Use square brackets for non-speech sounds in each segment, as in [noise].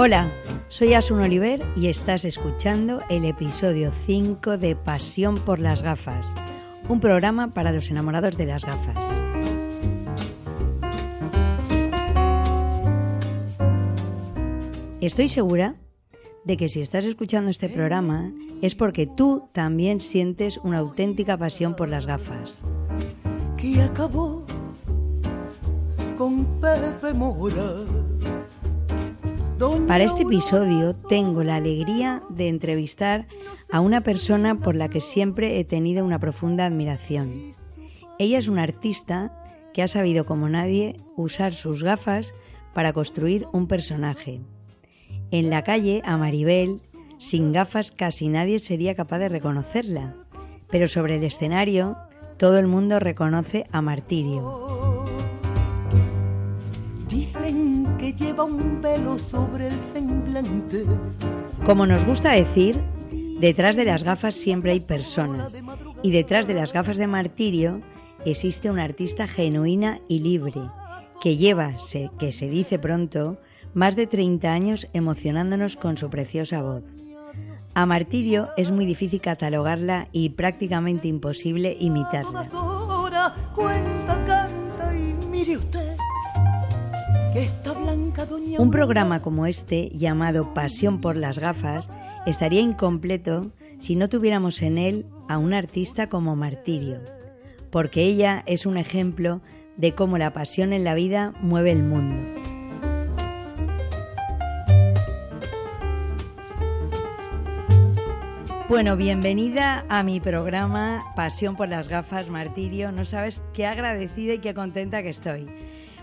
Hola, soy Asun Oliver y estás escuchando el episodio 5 de Pasión por las gafas, un programa para los enamorados de las gafas. Estoy segura de que si estás escuchando este programa es porque tú también sientes una auténtica pasión por las gafas. que acabó con Pepe Mora. Para este episodio tengo la alegría de entrevistar a una persona por la que siempre he tenido una profunda admiración. Ella es una artista que ha sabido como nadie usar sus gafas para construir un personaje. En la calle, a Maribel, sin gafas casi nadie sería capaz de reconocerla, pero sobre el escenario todo el mundo reconoce a Martirio. Que lleva un velo sobre el semblante. Como nos gusta decir, detrás de las gafas siempre hay personas y detrás de las gafas de martirio existe una artista genuina y libre que lleva, se- que se dice pronto, más de 30 años emocionándonos con su preciosa voz. A Martirio es muy difícil catalogarla y prácticamente imposible imitarla. Un programa como este, llamado Pasión por las gafas, estaría incompleto si no tuviéramos en él a un artista como Martirio, porque ella es un ejemplo de cómo la pasión en la vida mueve el mundo. Bueno, bienvenida a mi programa Pasión por las gafas, Martirio. No sabes qué agradecida y qué contenta que estoy.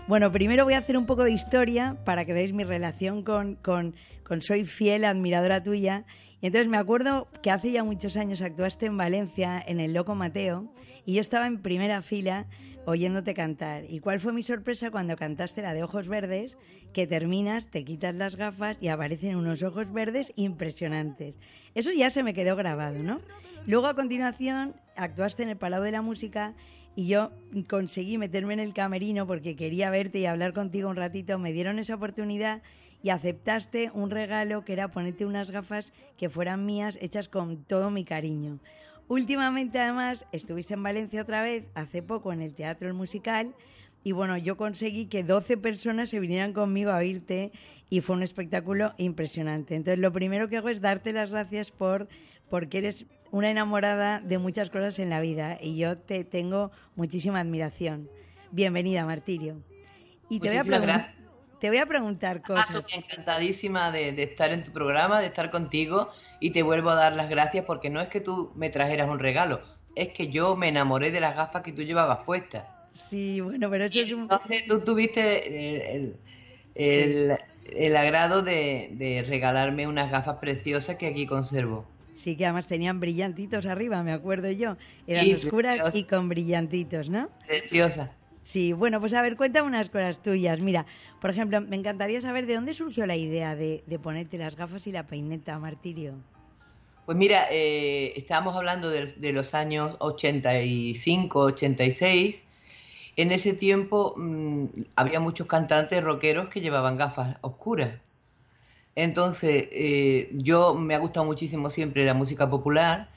Bueno, primero voy a hacer un poco de historia para que veáis mi relación con, con- Soy Fiel, admiradora tuya. Y entonces me acuerdo que hace ya muchos años actuaste en Valencia, en el Loco Mateo, y yo estaba en primera fila oyéndote cantar. ¿Y cuál fue mi sorpresa cuando cantaste la de Ojos Verdes? Que terminas, te quitas las gafas y aparecen unos ojos verdes impresionantes. Eso ya se me quedó grabado, ¿no? Luego a continuación actuaste en el Palau de la Música y yo conseguí meterme en el camerino porque quería verte y hablar contigo un ratito. Me dieron esa oportunidad y aceptaste un regalo que era ponerte unas gafas que fueran mías, hechas con todo mi cariño. Últimamente, además, estuviste en Valencia otra vez, hace poco, en el Teatro El Musical. Y bueno, yo conseguí que 12 personas se vinieran conmigo a oírte y fue un espectáculo impresionante. Entonces, lo primero que hago es darte las gracias por porque eres una enamorada de muchas cosas en la vida y yo te tengo muchísima admiración. Bienvenida, Martirio. Y te voy, a gracias. te voy a preguntar Ah, cosas. soy encantadísima de, de estar en tu programa, de estar contigo y te vuelvo a dar las gracias porque no es que tú me trajeras un regalo, es que yo me enamoré de las gafas que tú llevabas puestas. Sí, bueno, pero eso Y es un... entonces tú tuviste el, el- el- el agrado de, de regalarme unas gafas preciosas que aquí conservo. Sí, que además tenían brillantitos arriba, me acuerdo yo. Eran Sí, oscuras y con brillantitos, ¿no? Preciosas. Sí, bueno, pues a ver, cuéntame unas cosas tuyas. Mira, por ejemplo, me encantaría saber de dónde surgió la idea de, de ponerte las gafas y la peineta, Martirio. Pues mira, eh, estábamos hablando de, de los años 85, 86. En ese tiempo mm, había muchos cantantes rockeros que llevaban gafas oscuras. Entonces, eh, yo me ha gustado muchísimo siempre la música popular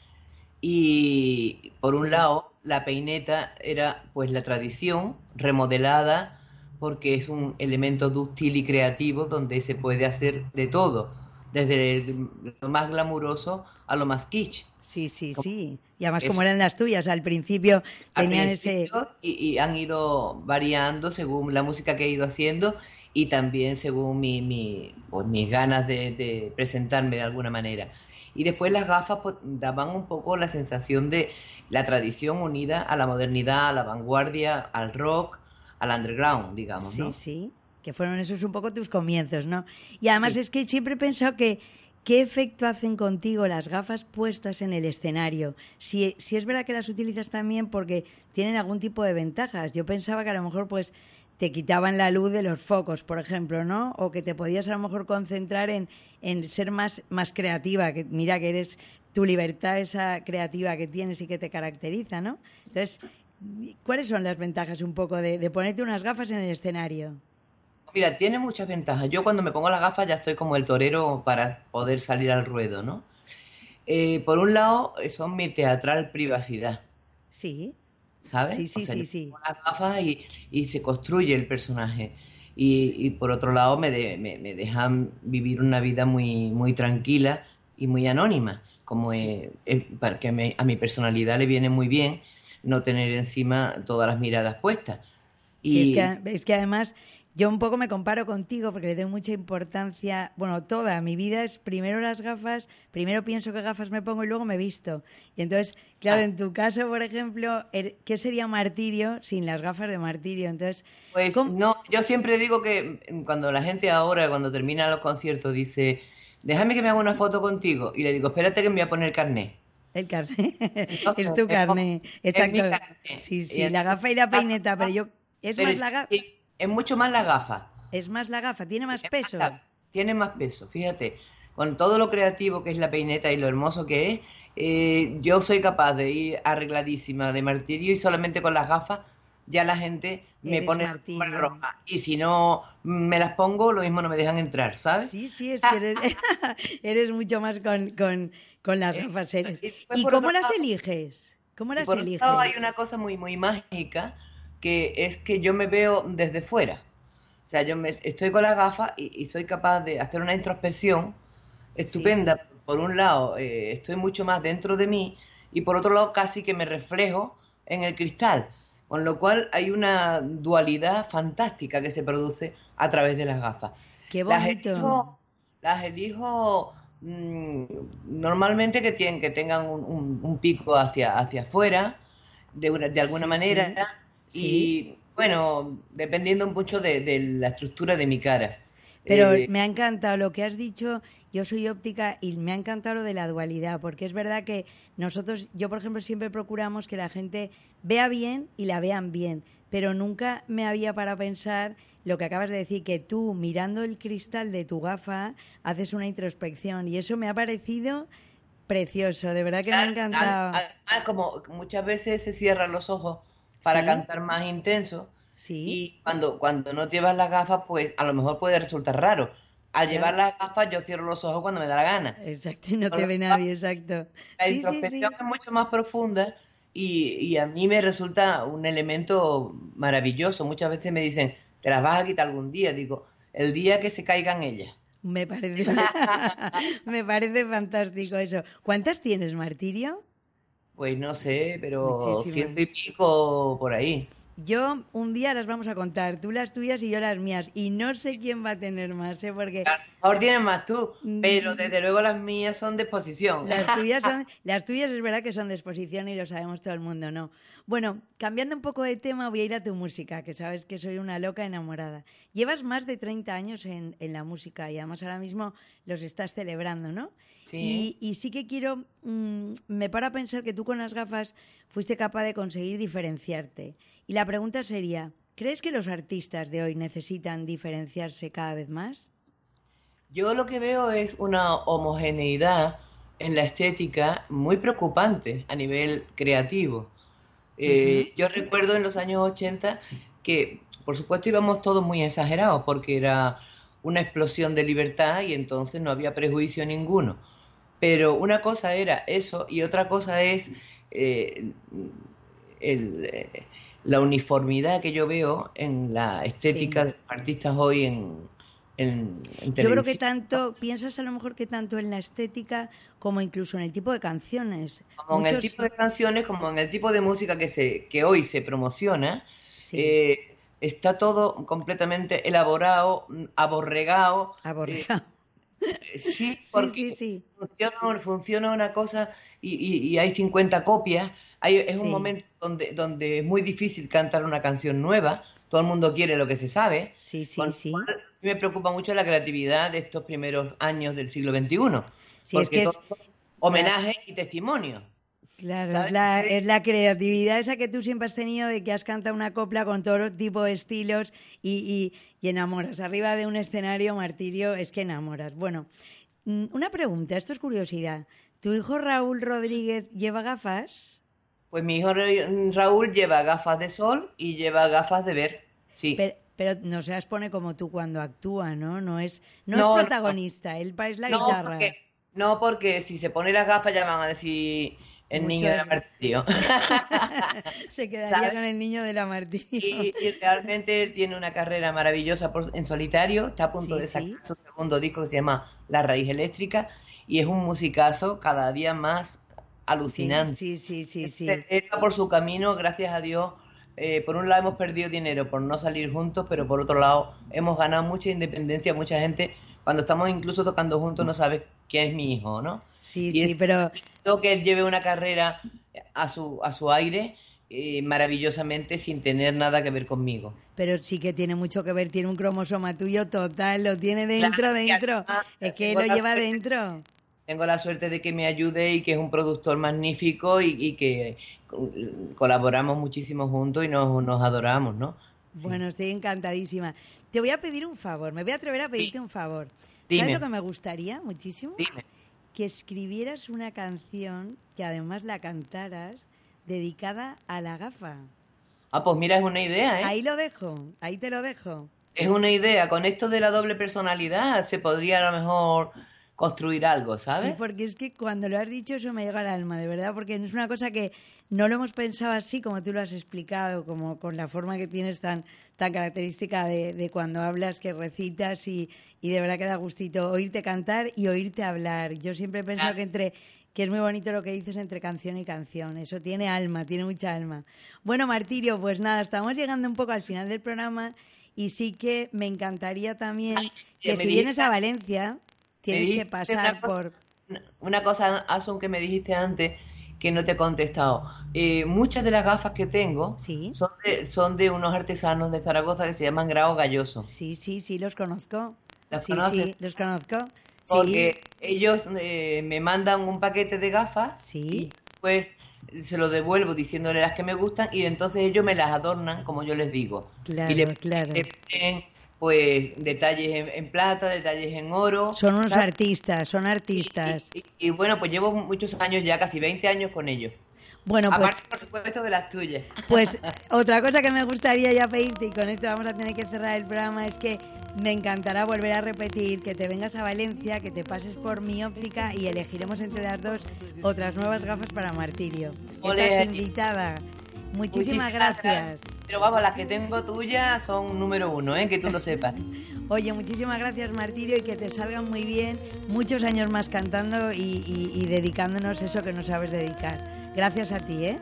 y por un lado la peineta era pues la tradición remodelada porque es un elemento dúctil y creativo donde se puede hacer de todo, desde lo más glamuroso a lo más kitsch. Sí, sí, Como- sí. Y además, Eso. como eran las tuyas, al principio Al tenían ese... principio, y, y han ido variando según la música que he ido haciendo y también según mi, mi- pues, mis ganas de, de presentarme de alguna manera. Y después las gafas pues, daban un poco la sensación de la tradición unida a la modernidad, a la vanguardia, al rock, al underground, digamos, Sí, ¿no? sí, que fueron esos un poco tus comienzos, ¿no? Y además Sí. es que siempre he pensado que qué efecto hacen contigo las gafas puestas en el escenario. Si, si es verdad que las utilizas también porque tienen algún tipo de ventajas. Yo pensaba que a lo mejor pues te quitaban la luz de los focos, por ejemplo, ¿no? O que te podías a lo mejor concentrar en, en ser más, más creativa, que mira que eres tu libertad, esa creativa que tienes y que te caracteriza, ¿no? Entonces, ¿cuáles son las ventajas un poco de, de ponerte unas gafas en el escenario? Mira, tiene muchas ventajas. Yo cuando me pongo las gafas ya estoy como el torero para poder salir al ruedo, ¿no? Eh, por un lado, son mi teatral privacidad. Sí. ¿Sabes? Sí, sí, O sea, sí, sí. pongo las gafas y, y se construye el personaje. Y, y por otro lado, me, de- me, me dejan vivir una vida muy, muy tranquila y muy anónima, como eh, eh, para que me- a mi personalidad le viene muy bien no tener encima todas las miradas puestas. Sí, Y es que, es que además yo un poco me comparo contigo porque le doy mucha importancia, bueno, toda mi vida es primero las gafas, primero pienso qué gafas me pongo y luego me visto. Y entonces, claro, Ah. en tu caso, por ejemplo, er- ¿qué sería martirio sin las gafas de martirio? Entonces, Pues ¿cómo- no, yo siempre digo que mm, cuando la gente ahora, cuando termina los conciertos, dice, déjame que me haga una foto contigo. Y le digo, espérate que me voy a poner el carnet. el [laughs] Entonces, es tu es mi exacto. Sí, sí, la gafa y la peineta, pero yo, es Pero más la gafa, sí, es mucho más la gafa. es más la gafa, tiene más Es más peso. la- tiene más peso, fíjate. Con todo lo creativo que es la peineta y lo hermoso que es, eh, yo soy capaz de ir arregladísima de martirio y solamente con las gafas ya la gente me pone alfombra roja. Y si no me las pongo, lo mismo no me dejan entrar, ¿sabes? Sí, sí, es que eres, [laughs] eres mucho más con, con, con las gafas. eres. y después, ¿Y cómo otro las lado- eliges? ¿Cómo las por otro eliges? lado, hay una cosa muy, muy mágica que es que yo me veo desde fuera. O sea, yo me, estoy con las gafas y, y soy capaz de hacer una introspección estupenda. Por un lado, eh, estoy mucho más dentro de mí y por otro lado, casi que me reflejo en el cristal. Con lo cual hay una dualidad fantástica que se produce a través de las gafas. Qué Las bonito. elijo, las elijo mm, normalmente que tienen, que tengan un, un- un pico hacia, hacia afuera, de, una- de alguna Sí, manera, sí. y bueno, dependiendo mucho de, de la estructura de mi cara. Pero Eh, me ha encantado lo que has dicho. Yo soy óptica y me ha encantado lo de la dualidad, porque es verdad que nosotros, yo por ejemplo, siempre procuramos que la gente vea bien y la vean bien, pero nunca me había para pensar lo que acabas de decir, que tú mirando el cristal de tu gafa haces una introspección y eso me ha parecido precioso, de verdad que me ha Ad- encantado. ad- Además, como muchas veces se cierran los ojos para Sí. cantar más intenso, Sí. y cuando, cuando no llevas las gafas, pues a lo mejor puede resultar raro. Al Claro. llevar las gafas, yo cierro los ojos cuando me da la gana. Exacto, y no Con te ve nadie, exacto. La sí, introspección sí. es mucho más profunda y, y a mí me resulta un elemento maravilloso. Muchas veces me dicen, te las vas a quitar algún día. Digo, el día que se caigan ellas. Me parece, [laughs] [laughs] me parece fantástico eso. ¿Cuántas tienes, Martirio? Pues no sé, pero Muchísimas. ciento y pico por ahí. Yo un día las vamos a contar, tú las tuyas y yo las mías. Y no sé quién va a tener más, ¿eh? porque A lo mejor tienes más tú, pero Mm. desde luego las mías son de exposición. las [laughs] tuyas son, las tuyas es verdad que son de exposición y lo sabemos todo el mundo, ¿no? Bueno, cambiando un poco de tema, voy a ir a tu música, que sabes que soy una loca enamorada. Llevas más de 30 años en, en la música y además ahora mismo los estás celebrando, ¿no? Sí. Y, y sí que quiero, mm, me para pensar que tú con las gafas fuiste capaz de conseguir diferenciarte. Y la pregunta sería, ¿crees que los artistas de hoy necesitan diferenciarse cada vez más? Yo lo que veo es una homogeneidad en la estética muy preocupante a nivel creativo. Eh, Yo recuerdo en los años 80 que, por supuesto, íbamos todos muy exagerados porque era una explosión de libertad y entonces no había prejuicio ninguno. Pero una cosa era eso y otra cosa es eh, el, eh, la uniformidad que yo veo en la estética Sí. de los artistas hoy en, en, en Yo creo que tanto, piensas a lo mejor que tanto en la estética como incluso en el tipo de canciones. como en el tipo de canciones, como en el tipo de música que se, que hoy se promociona, Sí, eh, está todo completamente elaborado, aborregado. aborregado. eh, sí, [laughs] Sí, porque sí, sí. funciona, funciona una cosa y, y- y hay 50 copias. Hay, es un momento donde, donde es muy difícil cantar una canción nueva. Todo el mundo quiere lo que se sabe. Sí, sí, Con sí. cual, me preocupa mucho la creatividad de estos primeros años del siglo XXI. Sí, es porque que es- son homenaje y testimonio. Claro, ¿sabes? es la, es la creatividad esa que tú siempre has tenido de que has cantado una copla con todos los tipos de estilos y, y- y enamoras. Arriba de un escenario, martirio, es que enamoras. Bueno, mm, una pregunta, esto es curiosidad. ¿Tu hijo Raúl Rodríguez lleva gafas? Pues mi hijo Ra- Raúl lleva gafas de sol y lleva gafas de ver. Sí. Pero, Pero no se las pone como tú cuando actúa, ¿no? No es, no, es protagonista, él es la guitarra. no, porque si se pone las gafas ya van a decir el niño de la martirio. [laughs] Se quedaría con el niño de la martirio. Y, realmente él tiene una carrera maravillosa en solitario. Está a punto de sacar su segundo disco que se llama La Raíz Eléctrica. Y es un musicazo cada día más alucinante. Sí, sí, sí, sí. Está por su camino, gracias a Dios. Eh, por un lado hemos perdido dinero por no salir juntos, pero por otro lado hemos ganado mucha independencia. Mucha gente, cuando estamos incluso tocando juntos, no sabe quién es mi hijo, ¿no? Sí, sí, pero... Que él lleve una carrera a su, a su aire eh, maravillosamente sin tener nada que ver conmigo. Pero sí que tiene mucho que ver, tiene un cromosoma tuyo total, lo tiene dentro, dentro. es que lo lleva dentro. Tengo la suerte de que me ayude y que es un productor magnífico y, que colaboramos muchísimo juntos y nos, nos adoramos, ¿no? Bueno, estoy encantadísima. Te voy a pedir un favor, me voy a atrever a pedirte un favor. ¿Sabes lo que me gustaría muchísimo? Dime que escribieras una canción que además la cantaras dedicada a la gafa. Ah, pues mira, es una idea, ¿eh? Ahí lo dejo, ahí te lo dejo. Es una idea. Con esto de la doble personalidad se podría a lo mejor construir algo, ¿sabes? Sí, porque es que cuando lo has dicho eso me llega al alma, de verdad, porque es una cosa que no lo hemos pensado así como tú lo has explicado, como con la forma que tienes tan, tan característica de, cuando hablas, que recitas y, y, de verdad que da gustito oírte cantar y oírte hablar. Yo siempre he pensado que entre que es muy bonito lo que dices entre canción y canción. Eso tiene alma, tiene mucha alma. Bueno, Martirio, pues nada, estamos llegando un poco al final del programa y sí que me encantaría también que si vienes a Valencia, Tienes que pasar por... Una cosa, Asun, que me dijiste antes que no te he contestado. Eh, muchas de las gafas que tengo son, de, son de unos artesanos de Zaragoza que se llaman Grao Galloso. Sí, sí, sí, los conozco. ¿Los sí, sí, los conozco. Porque ellos eh, me mandan un paquete de gafas sí. y pues se lo devuelvo diciéndole las que me gustan y entonces ellos me las adornan como yo les digo. Claro, y le, claro pues detalles en, plata, detalles en oro. Son unos artistas, son artistas. Y, bueno, pues llevo muchos años ya, casi 20 años con ellos. Bueno, pues, Aparte, por supuesto, de las tuyas. Pues [laughs] otra cosa que me gustaría ya pedirte, y con esto vamos a tener que cerrar el programa, es que me encantará volver a repetir que te vengas a Valencia, que te pases por mi óptica y elegiremos entre las dos otras nuevas gafas para Martirio. Estás invitada. Muchísimas, gracias. Pero vamos, las que tengo tuyas son número uno, ¿eh? que tú lo sepas. [laughs] Oye, muchísimas gracias Martirio y que te salgan muy bien, muchos años más cantando y, dedicándonos eso que no sabes dedicar. Gracias a ti, ¿eh?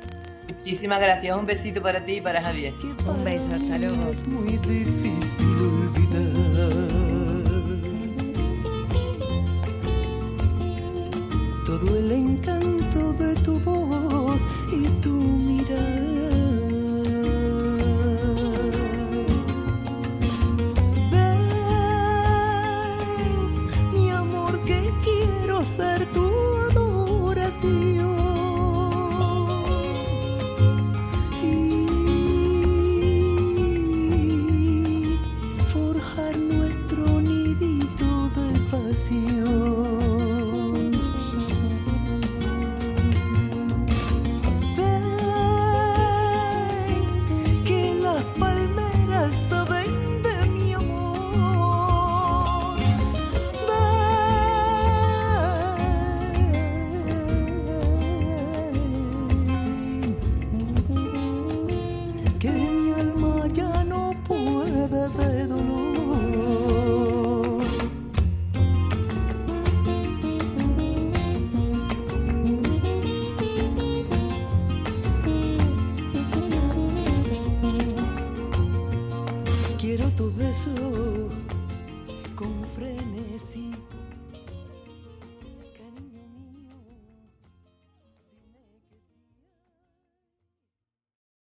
Muchísimas gracias, un besito para ti y para Javier. Un beso, hasta luego. Es muy difícil olvidar todo el